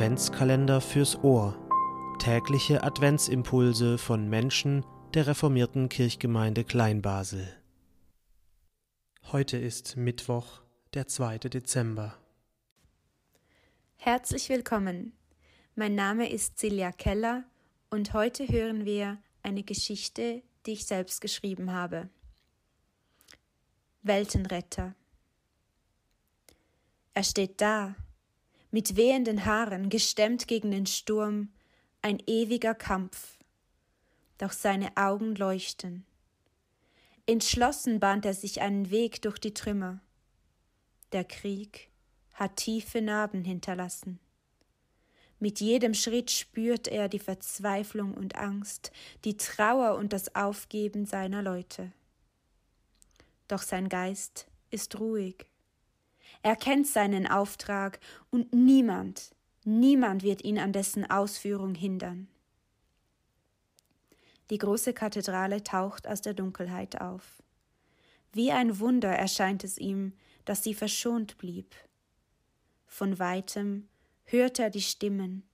Adventskalender fürs Ohr. Tägliche Adventsimpulse von Menschen der reformierten Kirchgemeinde Kleinbasel. Heute ist Mittwoch, der 2. Dezember. Herzlich willkommen. Mein Name ist Silja Keller und heute hören wir eine Geschichte, die ich selbst geschrieben habe. Weltenretter. Er steht da, mit wehenden Haaren, gestemmt gegen den Sturm, ein ewiger Kampf. Doch seine Augen leuchten. Entschlossen bahnt er sich einen Weg durch die Trümmer. Der Krieg hat tiefe Narben hinterlassen. Mit jedem Schritt spürt er die Verzweiflung und Angst, die Trauer und das Aufgeben seiner Leute. Doch sein Geist ist ruhig. Er kennt seinen Auftrag und niemand, niemand wird ihn an dessen Ausführung hindern. Die große Kathedrale taucht aus der Dunkelheit auf. Wie ein Wunder erscheint es ihm, dass sie verschont blieb. Von weitem hört er die Stimmen,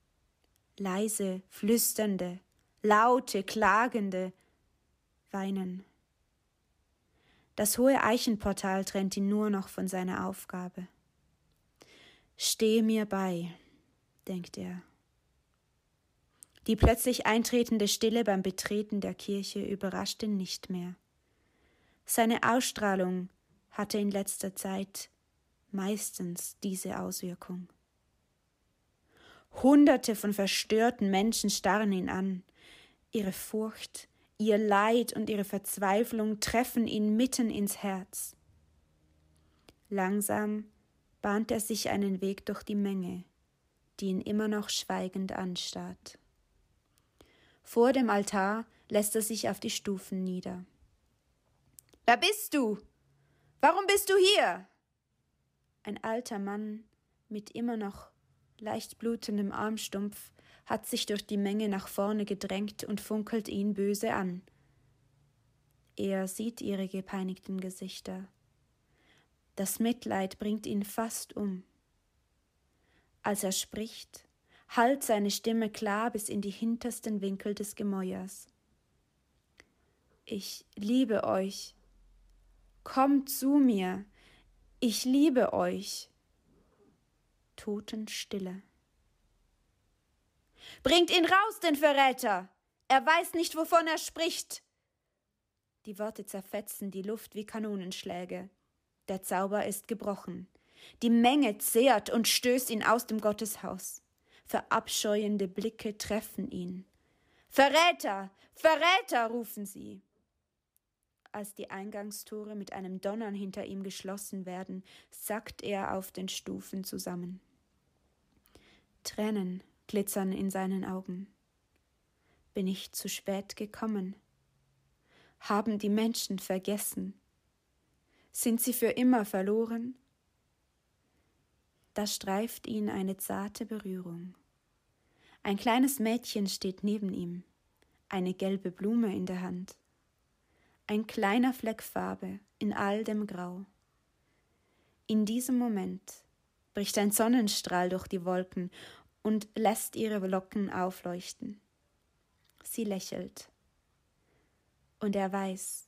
leise, flüsternde, laute, klagende, weinen. Das hohe Eichenportal trennt ihn nur noch von seiner Aufgabe. Stehe mir bei, denkt er. Die plötzlich eintretende Stille beim Betreten der Kirche überrascht ihn nicht mehr. Seine Ausstrahlung hatte in letzter Zeit meistens diese Auswirkung. Hunderte von verstörten Menschen starren ihn an. Ihre Furcht, Ihr Leid und ihre Verzweiflung treffen ihn mitten ins Herz. Langsam bahnt er sich einen Weg durch die Menge, die ihn immer noch schweigend anstarrt. Vor dem Altar lässt er sich auf die Stufen nieder. Wer bist du? Warum bist du hier? Ein alter Mann mit immer noch leicht blutendem Armstumpf, hat sich durch die Menge nach vorne gedrängt und funkelt ihn böse an. Er sieht ihre gepeinigten Gesichter. Das Mitleid bringt ihn fast um. Als er spricht, hallt seine Stimme klar bis in die hintersten Winkel des Gemäuers. Ich liebe euch. Kommt zu mir. Ich liebe euch. Totenstille. Bringt ihn raus, den Verräter! Er weiß nicht, wovon er spricht! Die Worte zerfetzen die Luft wie Kanonenschläge. Der Zauber ist gebrochen. Die Menge zehrt und stößt ihn aus dem Gotteshaus. Verabscheuende Blicke treffen ihn. Verräter! Verräter! rufen sie. Als die Eingangstore mit einem Donnern hinter ihm geschlossen werden, sackt er auf den Stufen zusammen. Tränen glitzern in seinen Augen. Bin ich zu spät gekommen? Haben die Menschen vergessen? Sind sie für immer verloren? Da streift ihn eine zarte Berührung. Ein kleines Mädchen steht neben ihm, eine gelbe Blume in der Hand. Ein kleiner Fleck Farbe in all dem Grau. In diesem Moment bricht ein Sonnenstrahl durch die Wolken und lässt ihre Locken aufleuchten. Sie lächelt. Und er weiß,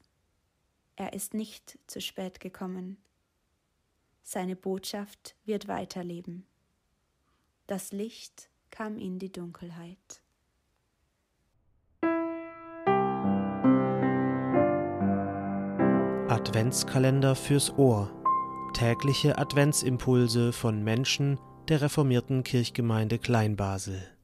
er ist nicht zu spät gekommen. Seine Botschaft wird weiterleben. Das Licht kam in die Dunkelheit. Adventskalender fürs Ohr tägliche Adventsimpulse von Menschen der reformierten Kirchgemeinde Kleinbasel